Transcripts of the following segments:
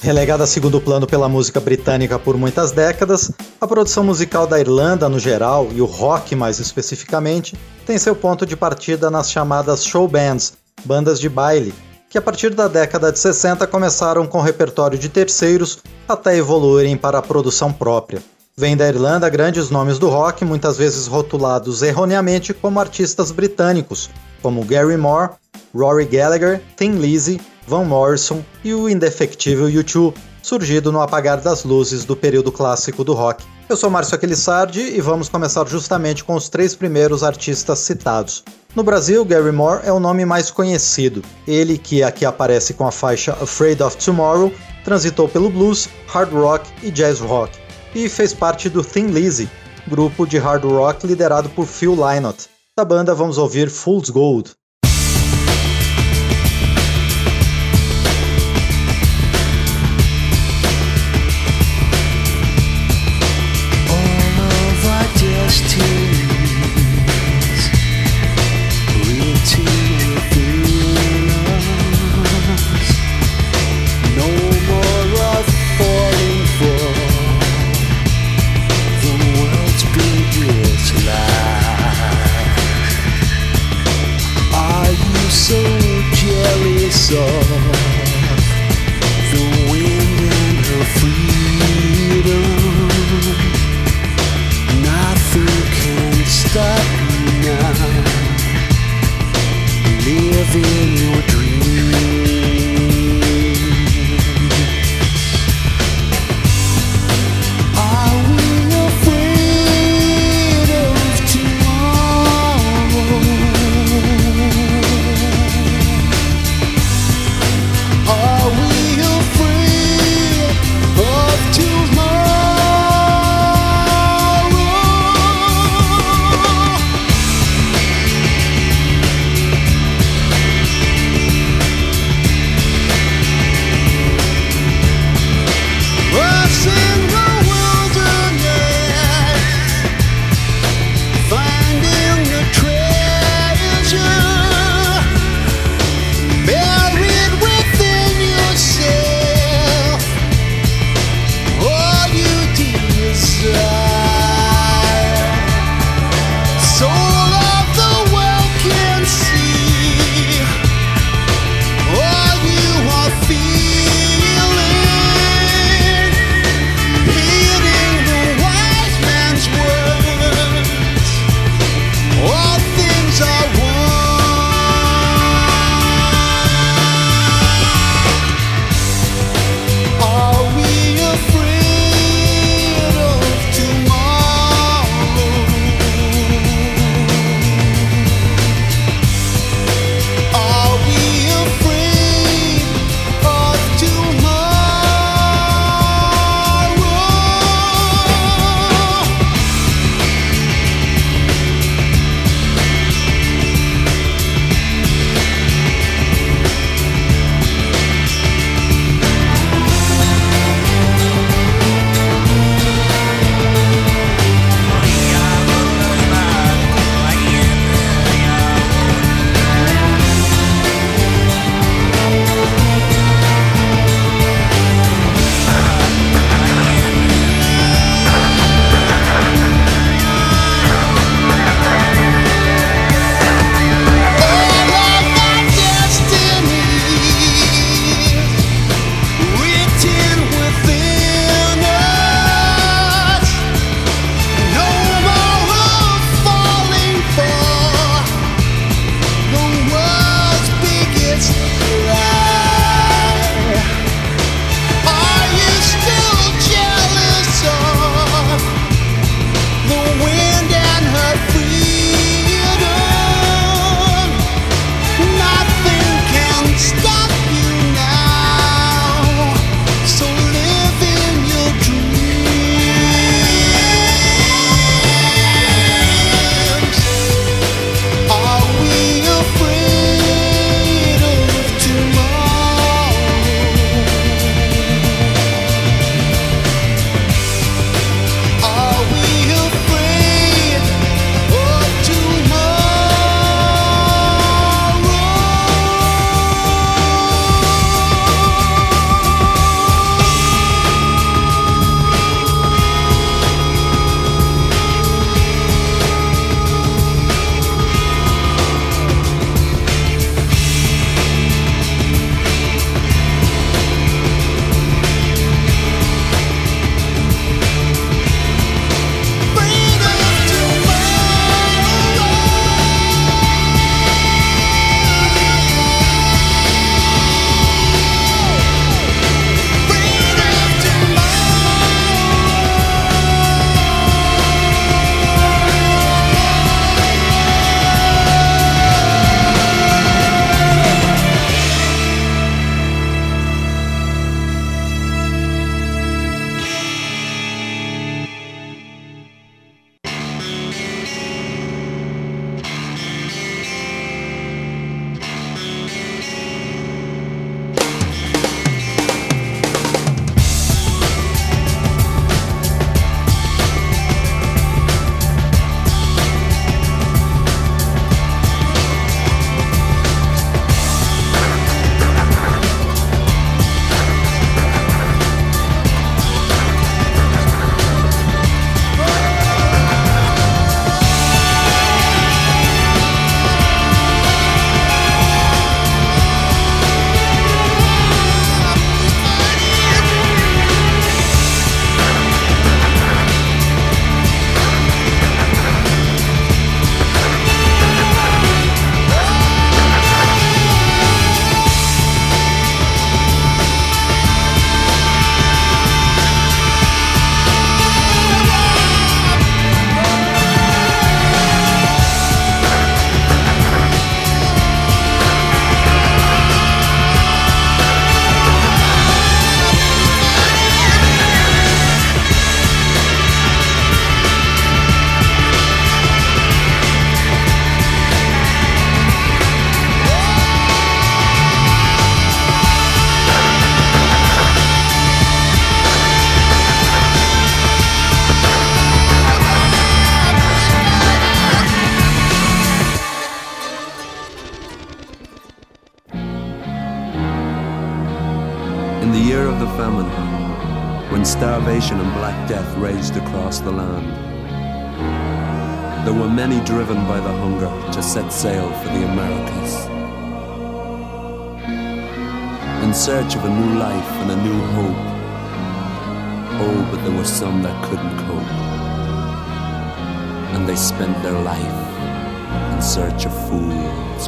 Relegada a segundo plano pela música britânica por muitas décadas, a produção musical da Irlanda no geral e o rock mais especificamente tem seu ponto de partida nas chamadas show bands, bandas de baile, que a partir da década de 60 começaram com repertório de terceiros até evoluírem para a produção própria. Vem da Irlanda grandes nomes do rock, muitas vezes rotulados erroneamente como artistas britânicos, como Gary Moore, Rory Gallagher, Tim Lizzy Van Morrison e o indefectível U2, surgido no apagar das luzes do período clássico do rock. Eu sou Márcio Aquilissardi e vamos começar justamente com os três primeiros artistas citados. No Brasil, Gary Moore é o nome mais conhecido. Ele, que aqui aparece com a faixa Afraid of Tomorrow, transitou pelo blues, hard rock e jazz rock, e fez parte do Thin Lizzy, grupo de hard rock liderado por Phil Lynott. Da banda vamos ouvir Fool's Gold. Set sail for the Americas. In search of a new life and a new hope. Oh, but there were some that couldn't cope. And they spent their life in search of fool's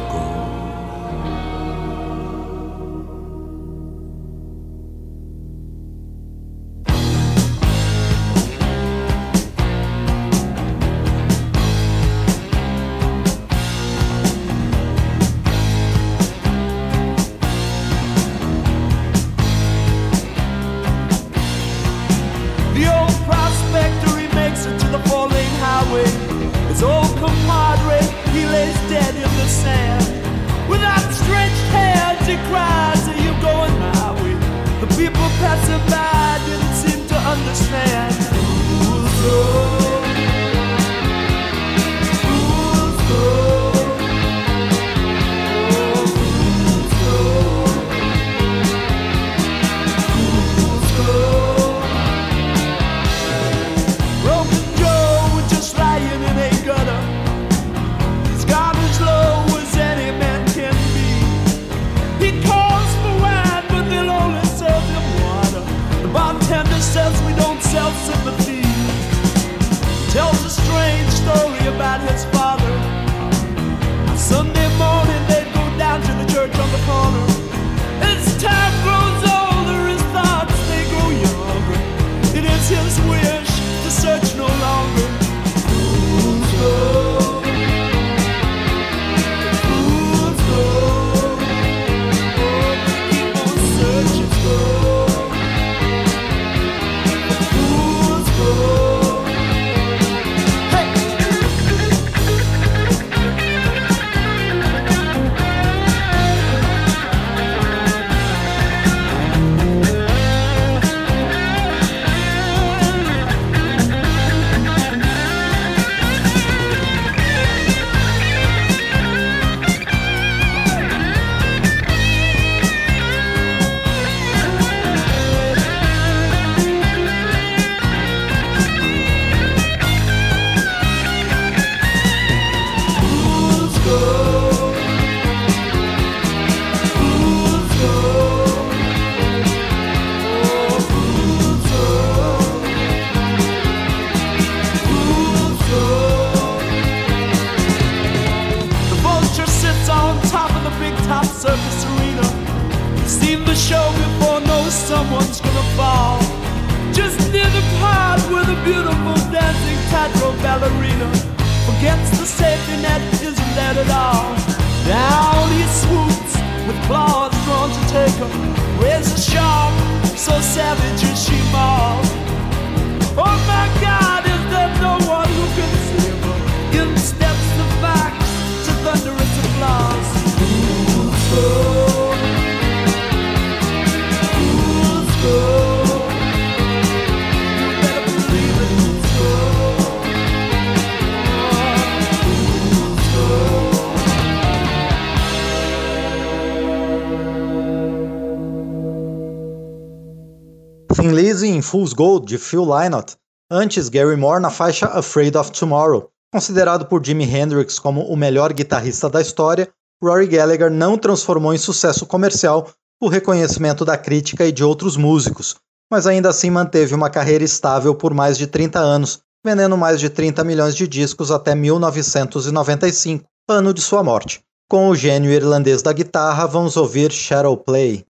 Fool's Gold, de Phil Lynott, antes Gary Moore na faixa Afraid of Tomorrow. Considerado por Jimi Hendrix como o melhor guitarrista da história, Rory Gallagher não transformou em sucesso comercial o reconhecimento da crítica e de outros músicos, mas ainda assim manteve uma carreira estável por mais de 30 anos, vendendo mais de 30 milhões de discos até 1995, ano de sua morte. Com o gênio irlandês da guitarra, vamos ouvir Shadow Play.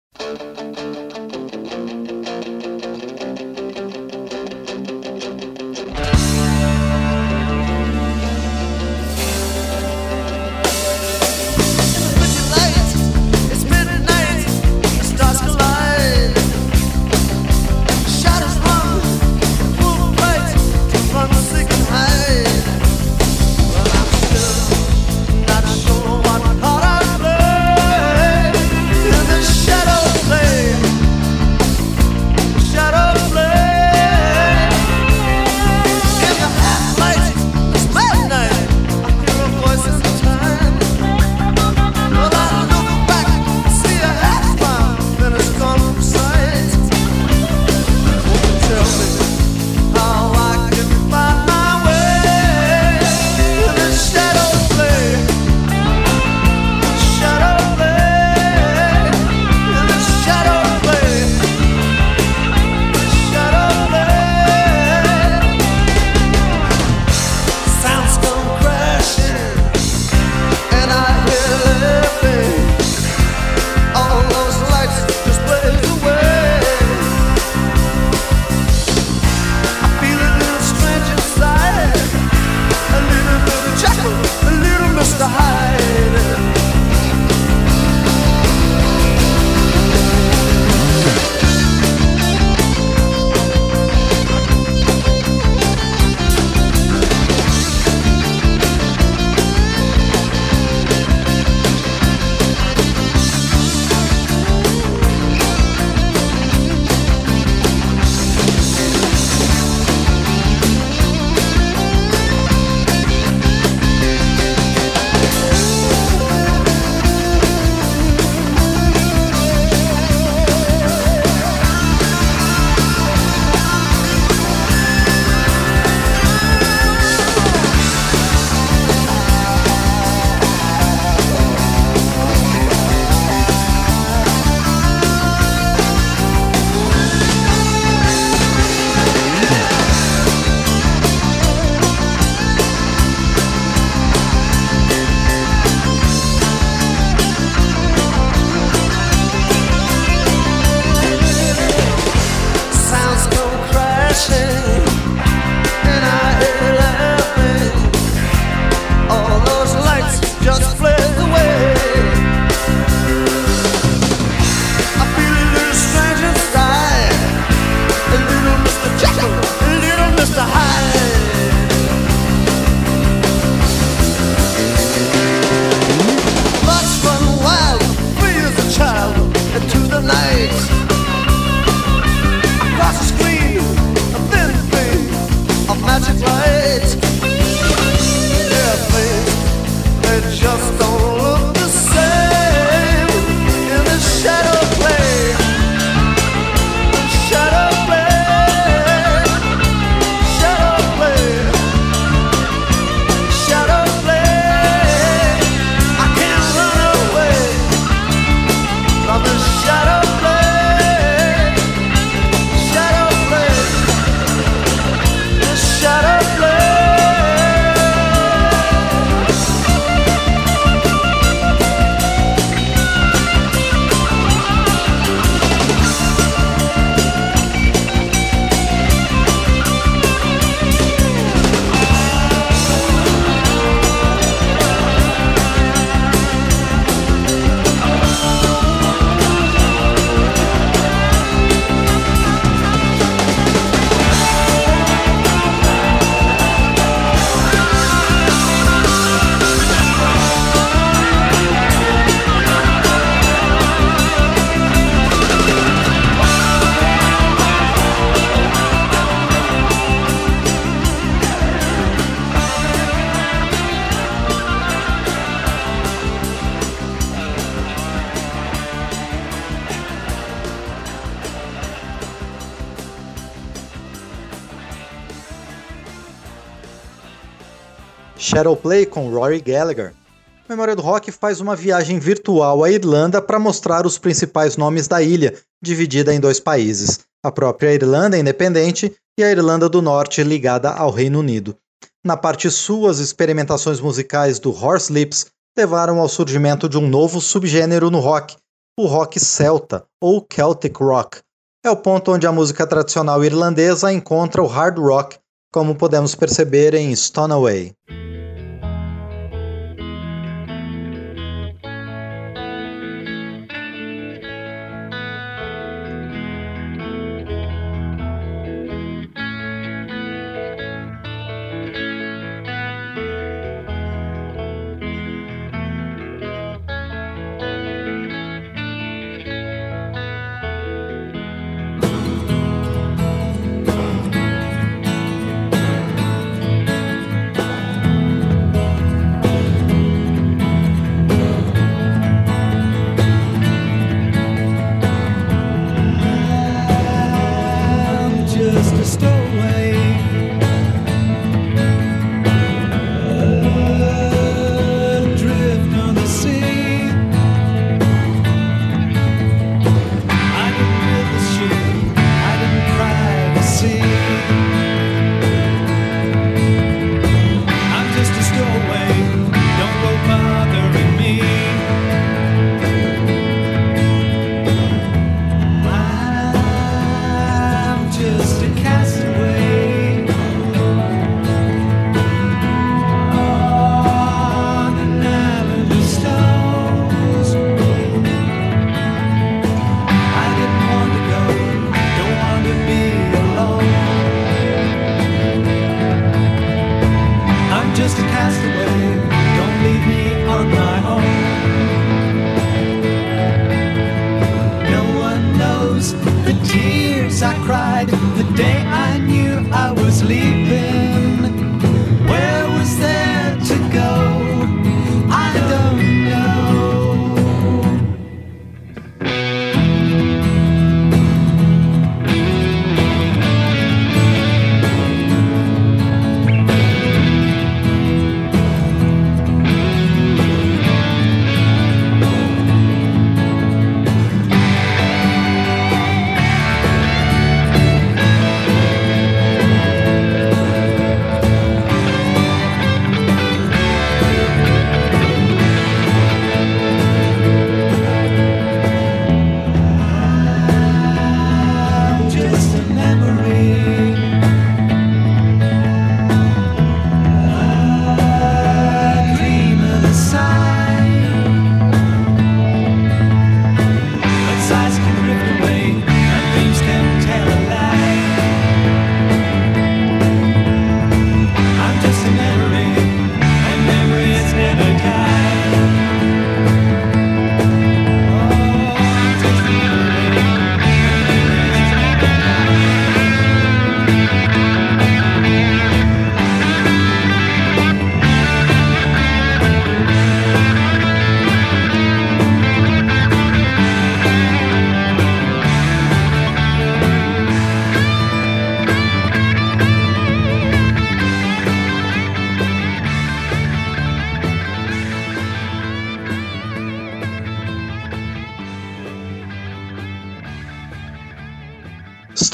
fight. Shadow Play com Rory Gallagher. Memória do Rock faz uma viagem virtual à Irlanda para mostrar os principais nomes da ilha, dividida em dois países, a própria Irlanda independente e a Irlanda do Norte ligada ao Reino Unido. Na parte sul, as experimentações musicais do Horse Lips levaram ao surgimento de um novo subgênero no rock, o rock celta, ou Celtic Rock. É o ponto onde a música tradicional irlandesa encontra o hard rock, como podemos perceber em Stone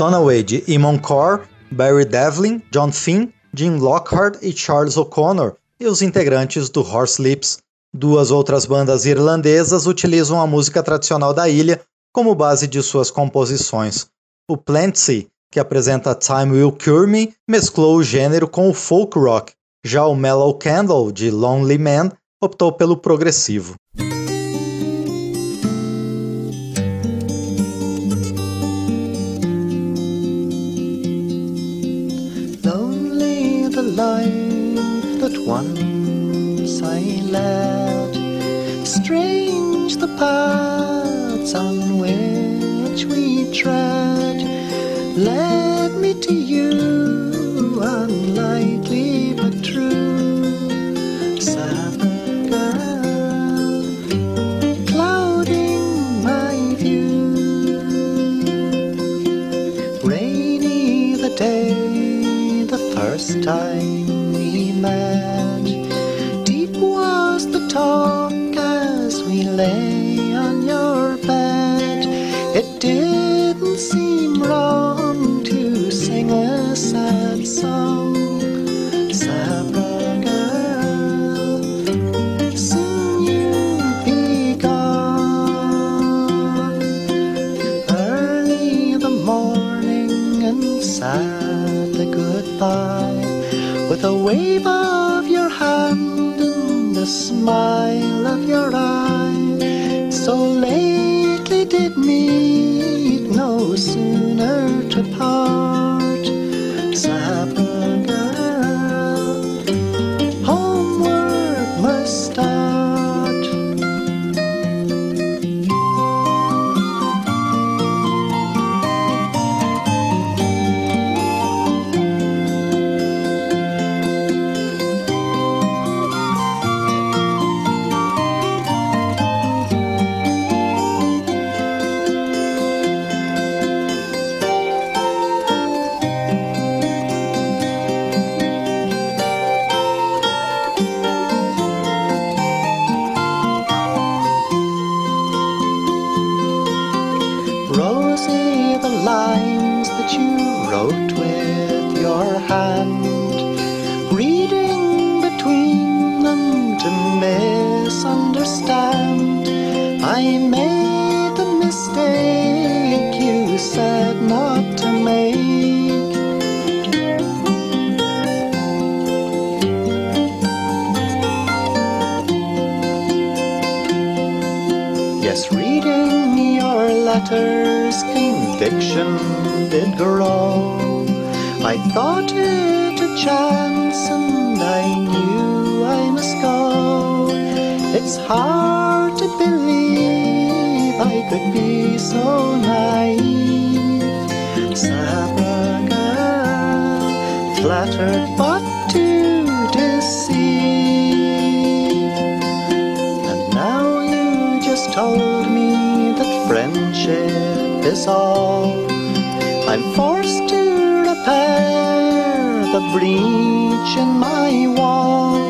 Away. Stonaway de Eamon Core, Barry Devlin, John Finn, Jim Lockhart e Charles O'Connor, e os integrantes do Horse Lips. Duas outras bandas irlandesas utilizam a música tradicional da ilha como base de suas composições. O Plantsy, que apresenta Time Will Cure Me, mesclou o gênero com o folk rock. Já o Mellow Candle, de Lonely Man, optou pelo progressivo. Once I led. Strange the paths on which we tread led me to you, unlikely but true. Clouding my view. Rainy the day, the first time we met. Talk as we lay on your bed. It didn't seem wrong to sing a sad song. Sabra girl, soon you'll be gone. Early the morning and sadly goodbye with a wave grow. I thought it a chance, and I knew I must go. It's hard to believe I could be so naive. Sabra girl, flattered but to deceive. And now you just told me that friendship is all. Breach in my wall.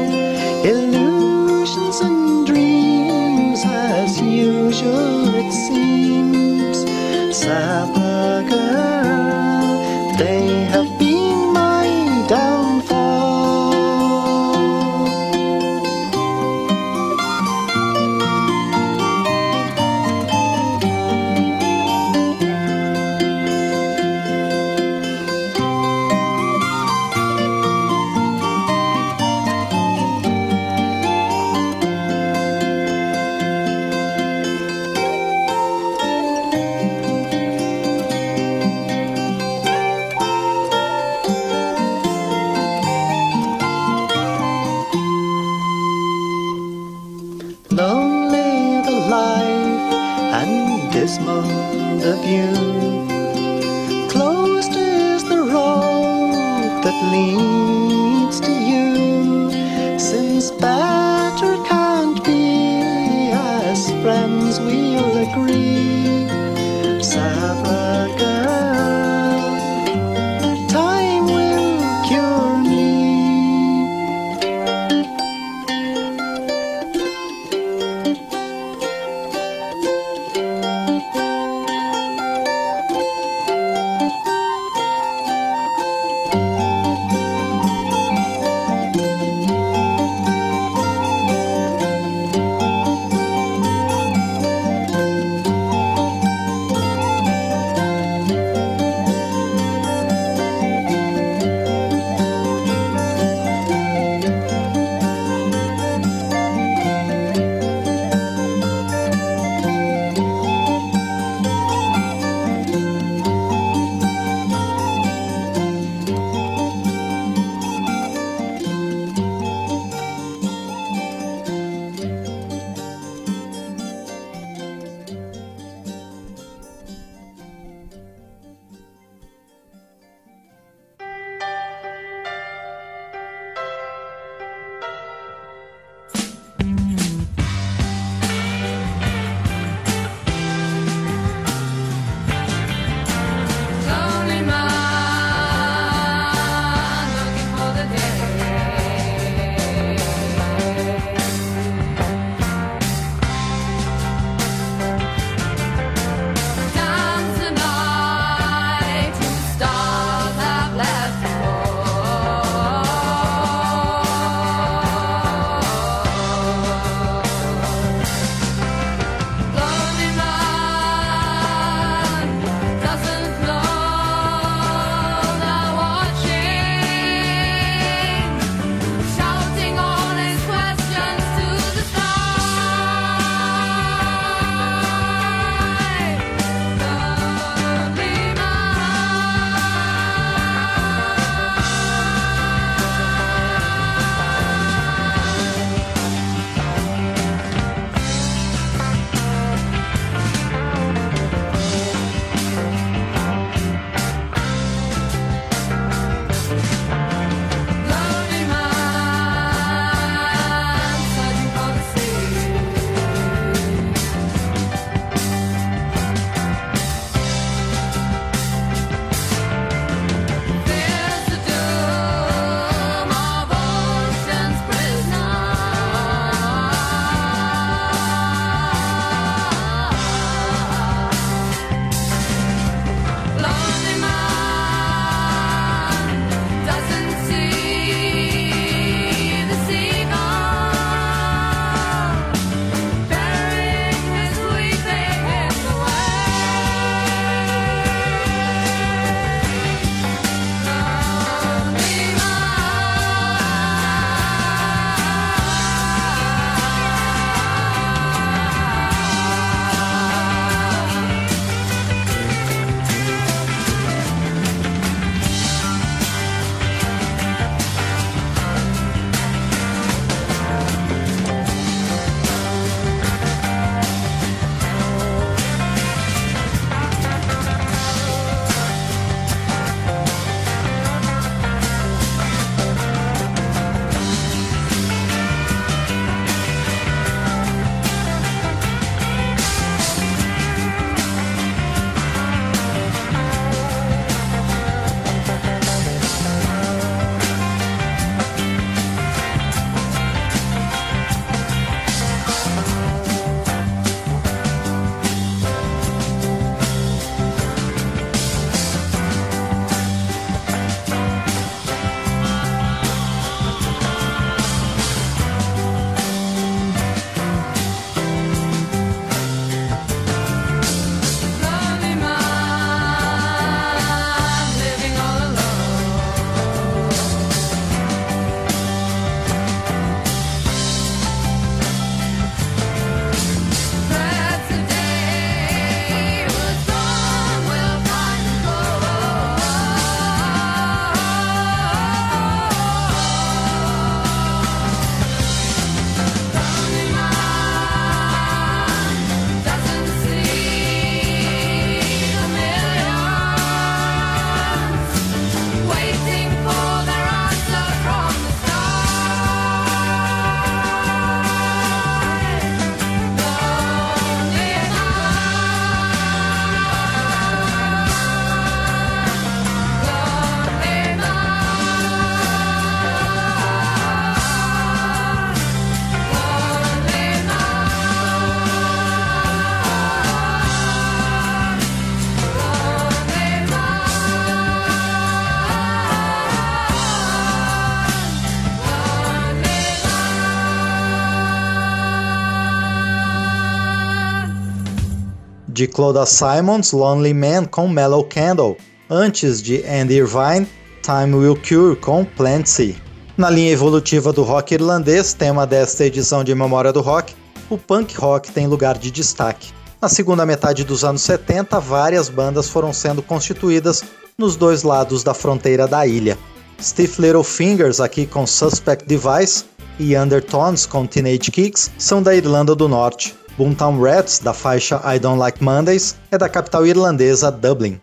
De Cloda Simons, Lonely Man com Mellow Candle, antes de Andy Irvine, Time Will Cure com Plantsy. Na linha evolutiva do rock irlandês, tema desta edição de Memória do Rock, o punk rock tem lugar de destaque. Na segunda metade dos anos 70, várias bandas foram sendo constituídas nos dois lados da fronteira da ilha. Stiff Little Fingers, aqui com Suspect Device, e Undertones, com Teenage Kicks, são da Irlanda do Norte. Boomtown Rats, da faixa I Don't Like Mondays, é da capital irlandesa Dublin.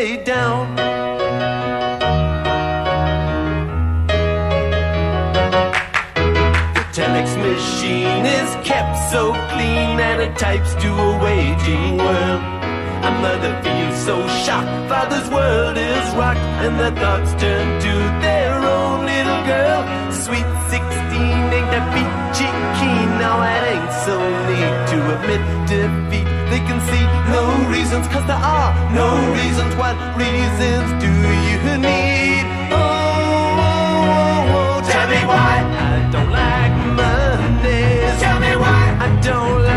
Down. telex machine is kept so clean and it types to a waging world. A mother feels so shocked, father's world is rocked, and the thoughts turn to their own little girl. Sweet 16 ain't that peachy keen, now it ain't so neat to admit defeat. Can see no reasons, cause there are no reasons. What reasons do you need? Oh, oh, oh, oh. tell me why I don't like Mondays. Tell me why I don't like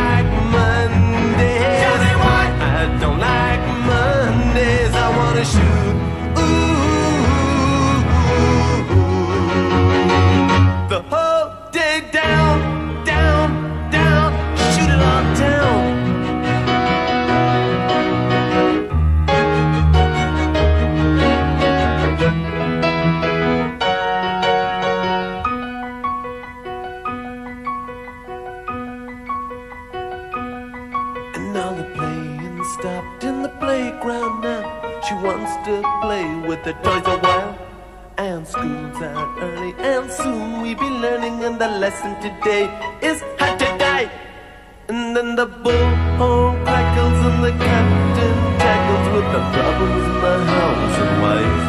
the toys a while. And school's out early, and soon we'll be learning. And the lesson today is how to die. And then the bullhorn crackles, and the captain tackles with the problems in the house and wife.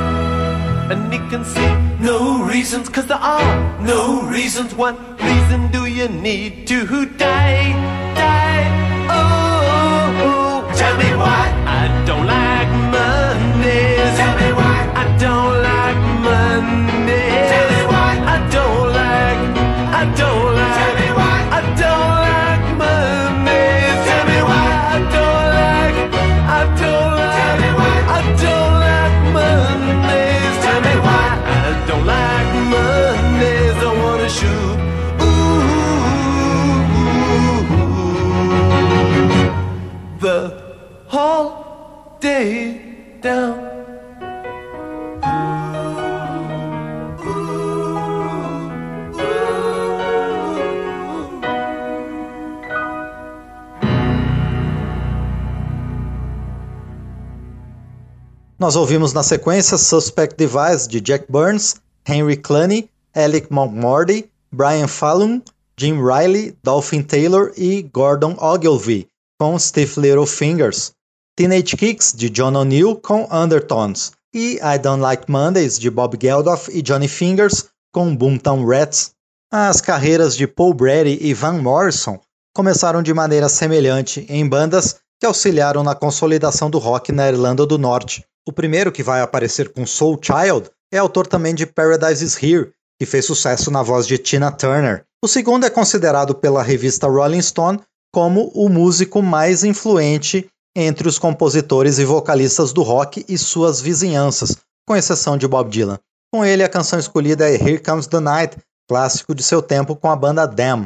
And he can see no reasons, cause there are no reasons. What reason do you need to? Die. Nós ouvimos na sequência Suspect Device de Jack Burns, Henry Cluney, Alec Montmorty, Brian Fallon, Jim Riley, Dolphin Taylor e Gordon Ogilvy com Stiff Little Fingers, Teenage Kicks de John O'Neill com Undertones e I Don't Like Mondays de Bob Geldof e Johnny Fingers com Boomtown Rats. As carreiras de Paul Brady e Van Morrison começaram de maneira semelhante em bandas que auxiliaram na consolidação do rock na Irlanda do Norte. O primeiro que vai aparecer com Soul Child é autor também de Paradise is Here, que fez sucesso na voz de Tina Turner. O segundo é considerado pela revista Rolling Stone como o músico mais influente entre os compositores e vocalistas do rock e suas vizinhanças, com exceção de Bob Dylan. Com ele, a canção escolhida é Here Comes the Night, clássico de seu tempo com a banda Damn.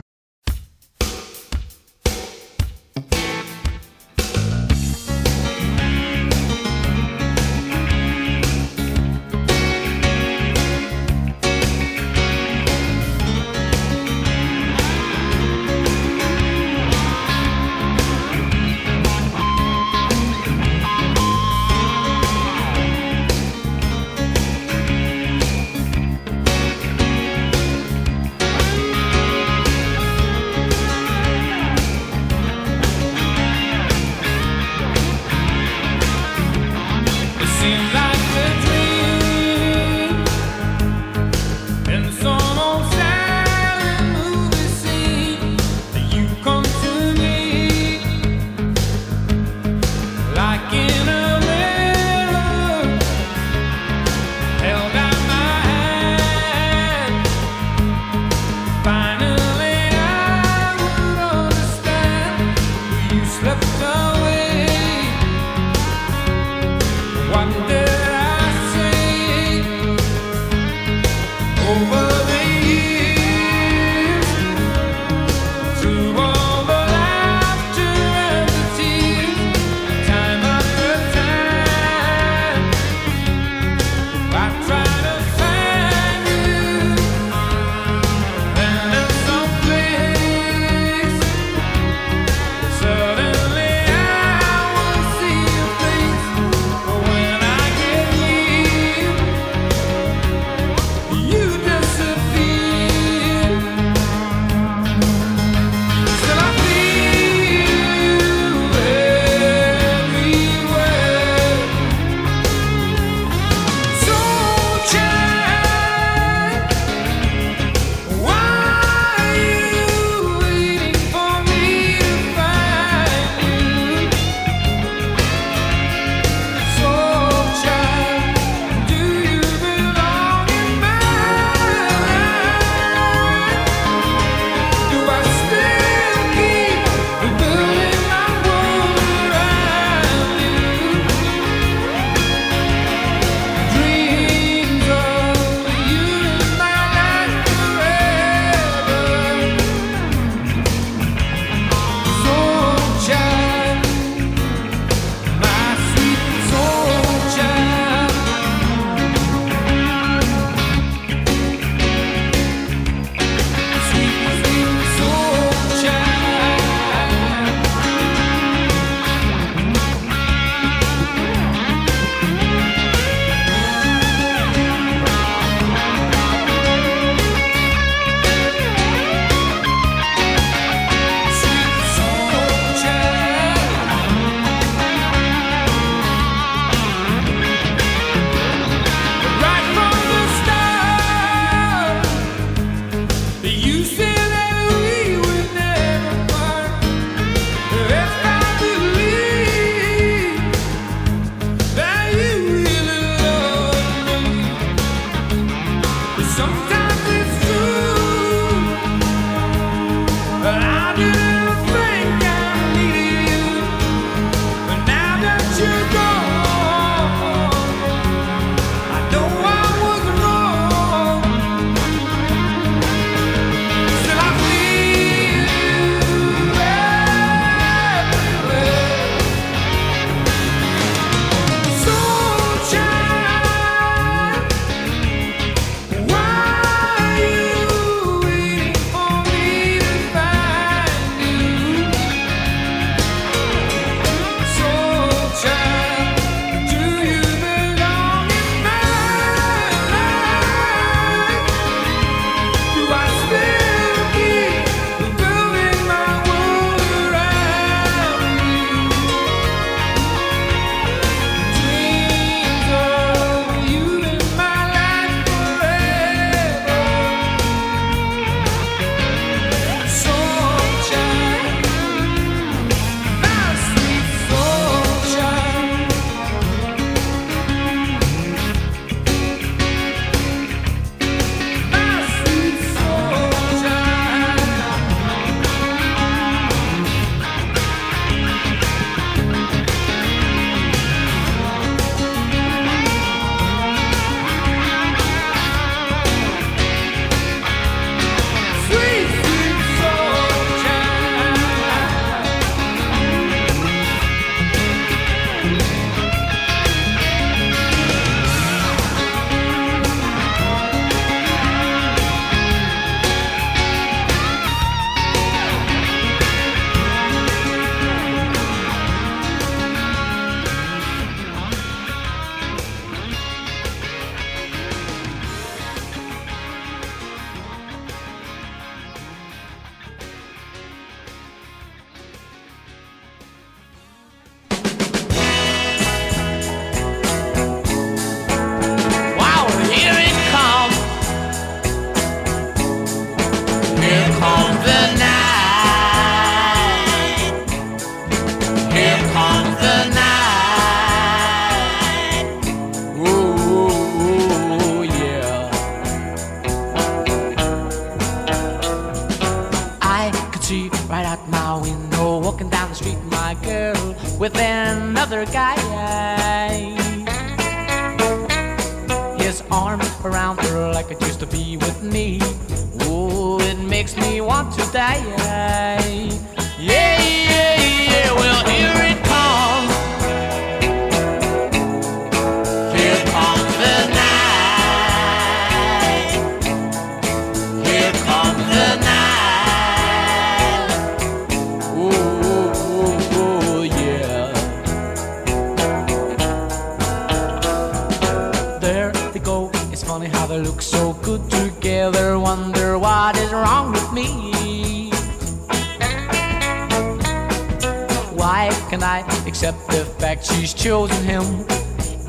Chosen him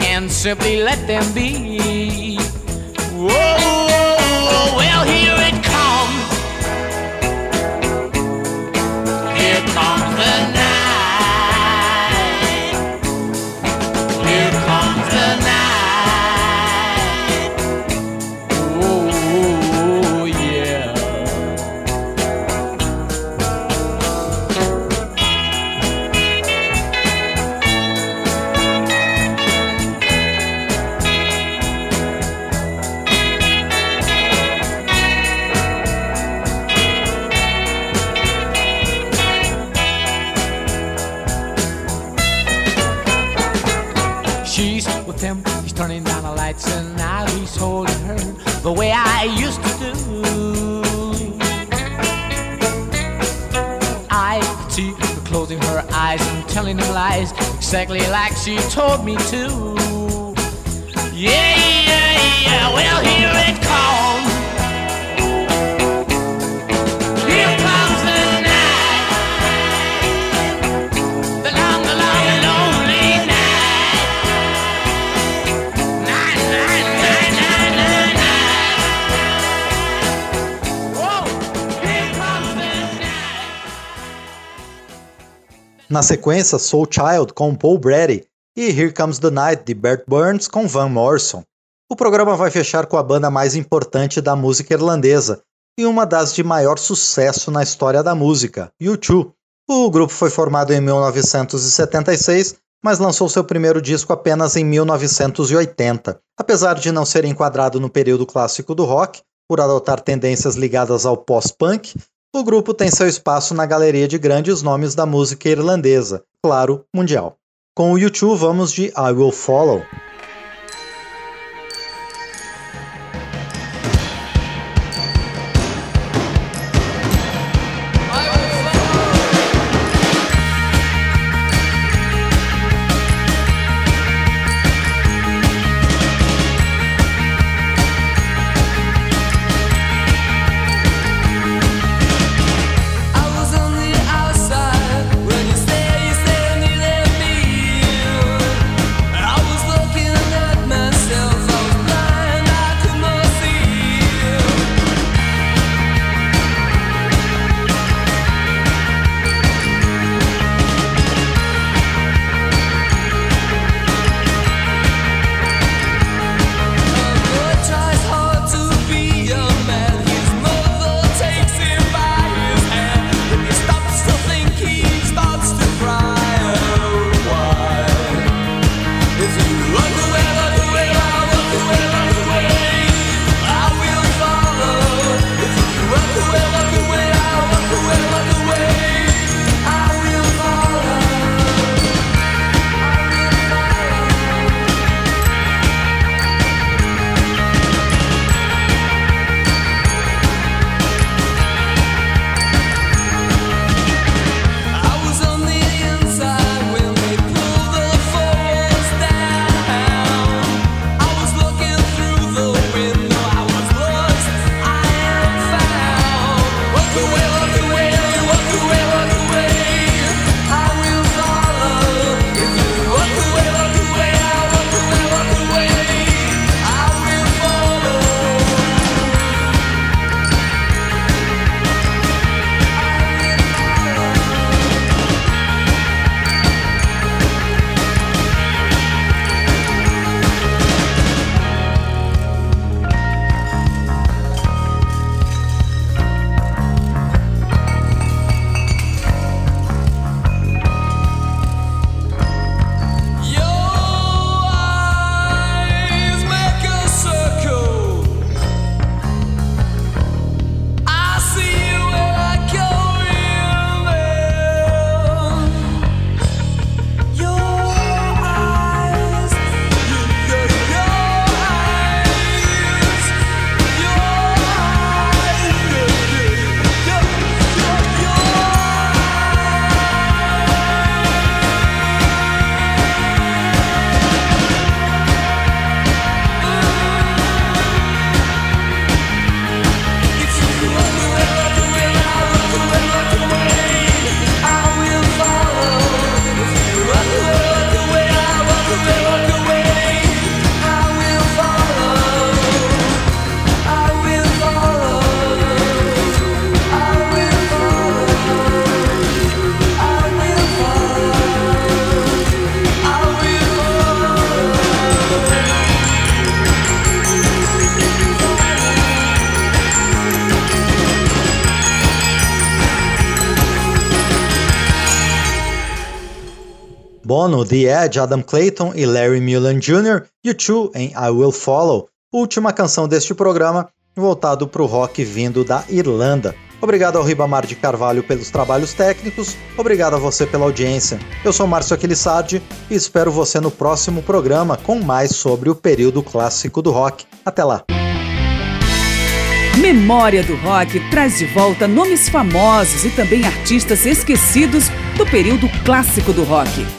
and simply let them be? Na sequência, Soul Child com Paul Brady e Here Comes the Night de Bert Burns com Van Morrison. O programa vai fechar com a banda mais importante da música irlandesa e uma das de maior sucesso na história da música, U2. O grupo foi formado em 1976, mas lançou seu primeiro disco apenas em 1980. Apesar de não ser enquadrado no período clássico do rock, por adotar tendências ligadas ao pós-punk, o grupo tem seu espaço na galeria de grandes nomes da música irlandesa, claro, mundial. Com o U2 vamos de I Will Follow. Bono, The Edge, Adam Clayton e Larry Mullen Jr., U2 em I Will Follow, última canção deste programa, voltado para o rock vindo da Irlanda. Obrigado ao Ribamar de Carvalho pelos trabalhos técnicos, obrigado a você pela audiência. Eu sou Márcio Aquilissardi e espero você no próximo programa com mais sobre o período clássico do rock. Até lá! Memória do Rock traz de volta nomes famosos e também artistas esquecidos do período clássico do rock.